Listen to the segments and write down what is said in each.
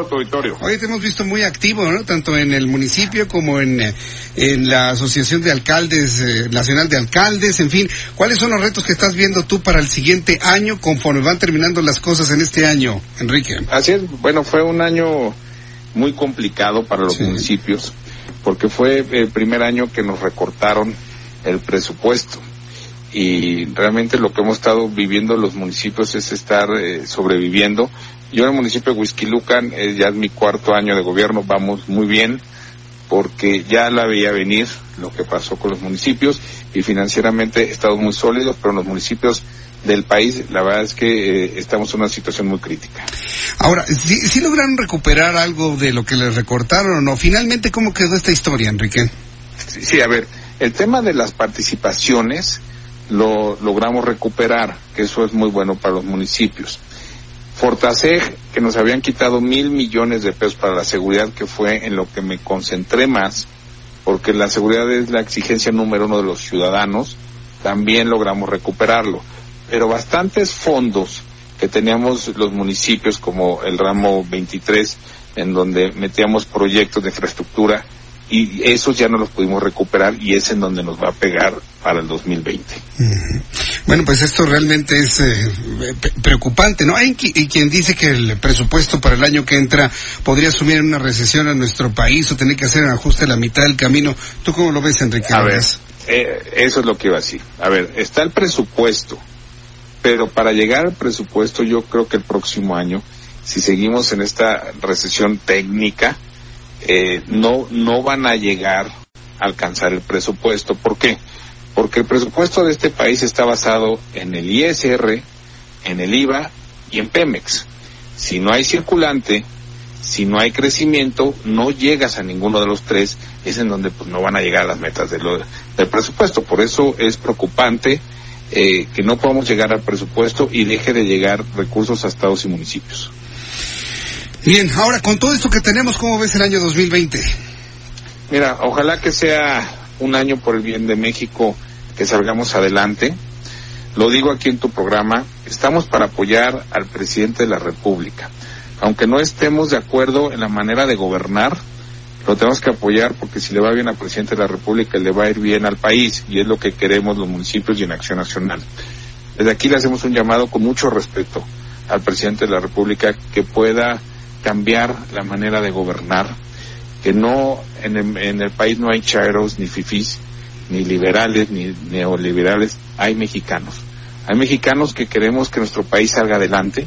spoken today. Hoy te hemos visto muy activo, ¿no? Tanto en el municipio como en, eh, en la Asociación de Alcaldes, eh, Nacional de Alcaldes, en fin. ¿Cuáles son los retos que estás viendo tú para el siguiente año conforme van terminando las cosas en este año, Enrique? Así es, bueno, fue un año muy complicado para los Sí. municipios porque fue el primer año que nos recortaron el presupuesto y realmente lo que hemos estado viviendo los municipios es estar eh, sobreviviendo. Yo en el municipio de Huizquilucan, eh, ya es mi cuarto año de gobierno, vamos muy bien porque ya la veía venir lo que pasó con los municipios y financieramente estamos muy sólidos, pero en los municipios del país la verdad es que eh, estamos en una situación muy crítica. Ahora, ¿sí, sí lograron recuperar algo de lo que les recortaron o no? Finalmente, ¿cómo quedó esta historia, Enrique? Sí, sí, a ver, el tema de las participaciones lo logramos recuperar, que eso es muy bueno para los municipios. Fortaseg, que nos habían quitado mil millones de pesos para la seguridad, que fue en lo que me concentré más, porque la seguridad es la exigencia número uno de los ciudadanos, también logramos recuperarlo. Pero bastantes fondos que teníamos los municipios, como el ramo 23, en donde metíamos proyectos de infraestructura, y esos ya no los pudimos recuperar y es en donde nos va a pegar para el 2020. Bueno, pues esto realmente es eh, preocupante, ¿no? Hay qui- y quien dice que el presupuesto para el año que entra podría asumir una recesión a nuestro país o tener que hacer un ajuste a la mitad del camino. ¿Tú cómo lo ves, Enrique? A ver, eh, eso es lo que iba a decir. A ver, está el presupuesto, pero para llegar al presupuesto yo creo que el próximo año, si seguimos en esta recesión técnica, eh, no, no van a llegar a alcanzar el presupuesto. ¿Por qué? Porque el presupuesto de este país está basado en el ISR, en el IVA y en Pemex. Si no hay circulante, si no hay crecimiento, no llegas a ninguno de los tres, es en donde pues, no van a llegar a las metas de lo- del presupuesto. Por eso es preocupante eh, que no podamos llegar al presupuesto y deje de llegar recursos a estados y municipios. Bien, ahora con todo esto que tenemos, ¿cómo ves el año 2020? Mira, ojalá que sea un año por el bien de México, que salgamos adelante. Lo digo aquí en tu programa, estamos para apoyar al presidente de la República. Aunque no estemos de acuerdo en la manera de gobernar, lo tenemos que apoyar porque si le va bien al presidente de la República, le va a ir bien al país y es lo que queremos los municipios y en Acción Nacional. Desde aquí le hacemos un llamado con mucho respeto al presidente de la República que pueda cambiar la manera de gobernar, que no en el, en el país no hay chairos ni fifís, ni liberales ni neoliberales, hay mexicanos. Hay mexicanos que queremos que nuestro país salga adelante,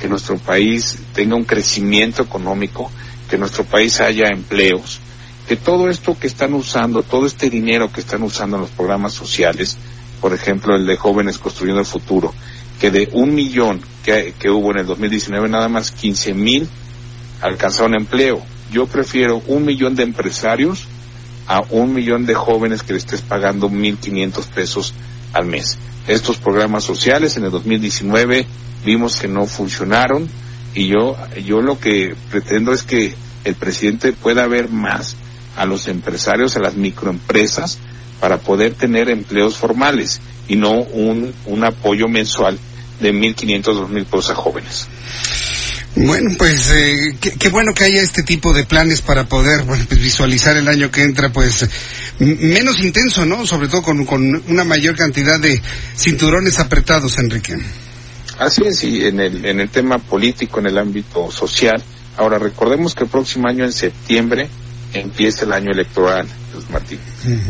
que nuestro país tenga un crecimiento económico, que nuestro país haya empleos, que todo esto que están usando, todo este dinero que están usando en los programas sociales, por ejemplo el de jóvenes construyendo el futuro, que de un millón que, que hubo en el 2019 nada más 15 mil alcanzaron empleo. Yo prefiero un millón de empresarios a un millón de jóvenes que le estés pagando 1.500 pesos al mes. Estos programas sociales en el 2019 vimos que no funcionaron y yo, yo lo que pretendo es que el presidente pueda ver más a los empresarios, a las microempresas, para poder tener empleos formales y no un, un apoyo mensual de 1.500, 2.000 pesos a jóvenes. Bueno, pues eh, qué, qué bueno que haya este tipo de planes para poder bueno, pues, visualizar el año que entra, pues menos intenso, ¿no? Sobre todo con, con una mayor cantidad de cinturones apretados, Enrique. Así es, y en el, en el tema político, en el ámbito social. Ahora, recordemos que el próximo año, en septiembre, empieza el año electoral, Luz Martín,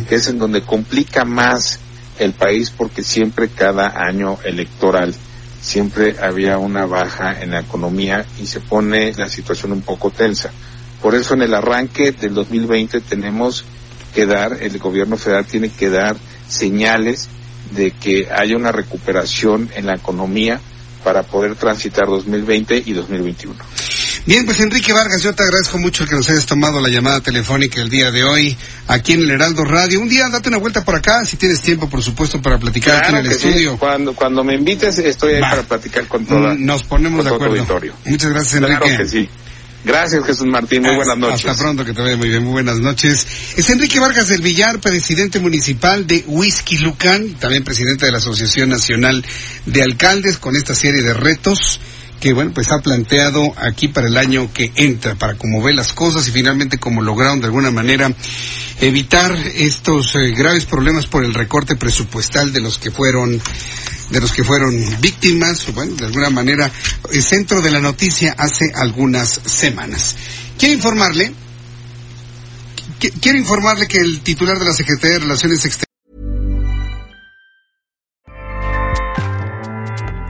que es en donde complica más el país porque siempre cada año electoral siempre había una baja en la economía y se pone la situación un poco tensa. Por eso en el arranque del 2020 tenemos que dar, el gobierno federal tiene que dar señales de que haya una recuperación en la economía para poder transitar 2020 y 2021. Bien, pues Enrique Vargas, yo te agradezco mucho que nos hayas tomado la llamada telefónica el día de hoy aquí en el Heraldo Radio. Un día date una vuelta por acá, si tienes tiempo, por supuesto, para platicar aquí en el estudio. Cuando, cuando me invites, estoy ahí para platicar con toda Nos ponemos de acuerdo. Muchas gracias, Enrique. Claro que sí. Gracias, Jesús Martín. Muy buenas noches. Hasta pronto, que te vaya muy bien. Muy buenas noches. Es Enrique Vargas del Villar, presidente municipal de Whisky Lucan, también presidente de la Asociación Nacional de Alcaldes, con esta serie de retos que bueno pues ha planteado aquí para el año que entra para cómo ve las cosas y finalmente cómo lograron de alguna manera evitar estos eh, graves problemas por el recorte presupuestal de los que fueron de los que fueron víctimas. Bueno de alguna manera el centro de la noticia hace algunas semanas. Quiero informarle quiero informarle que el titular de la Secretaría de Relaciones Exteriores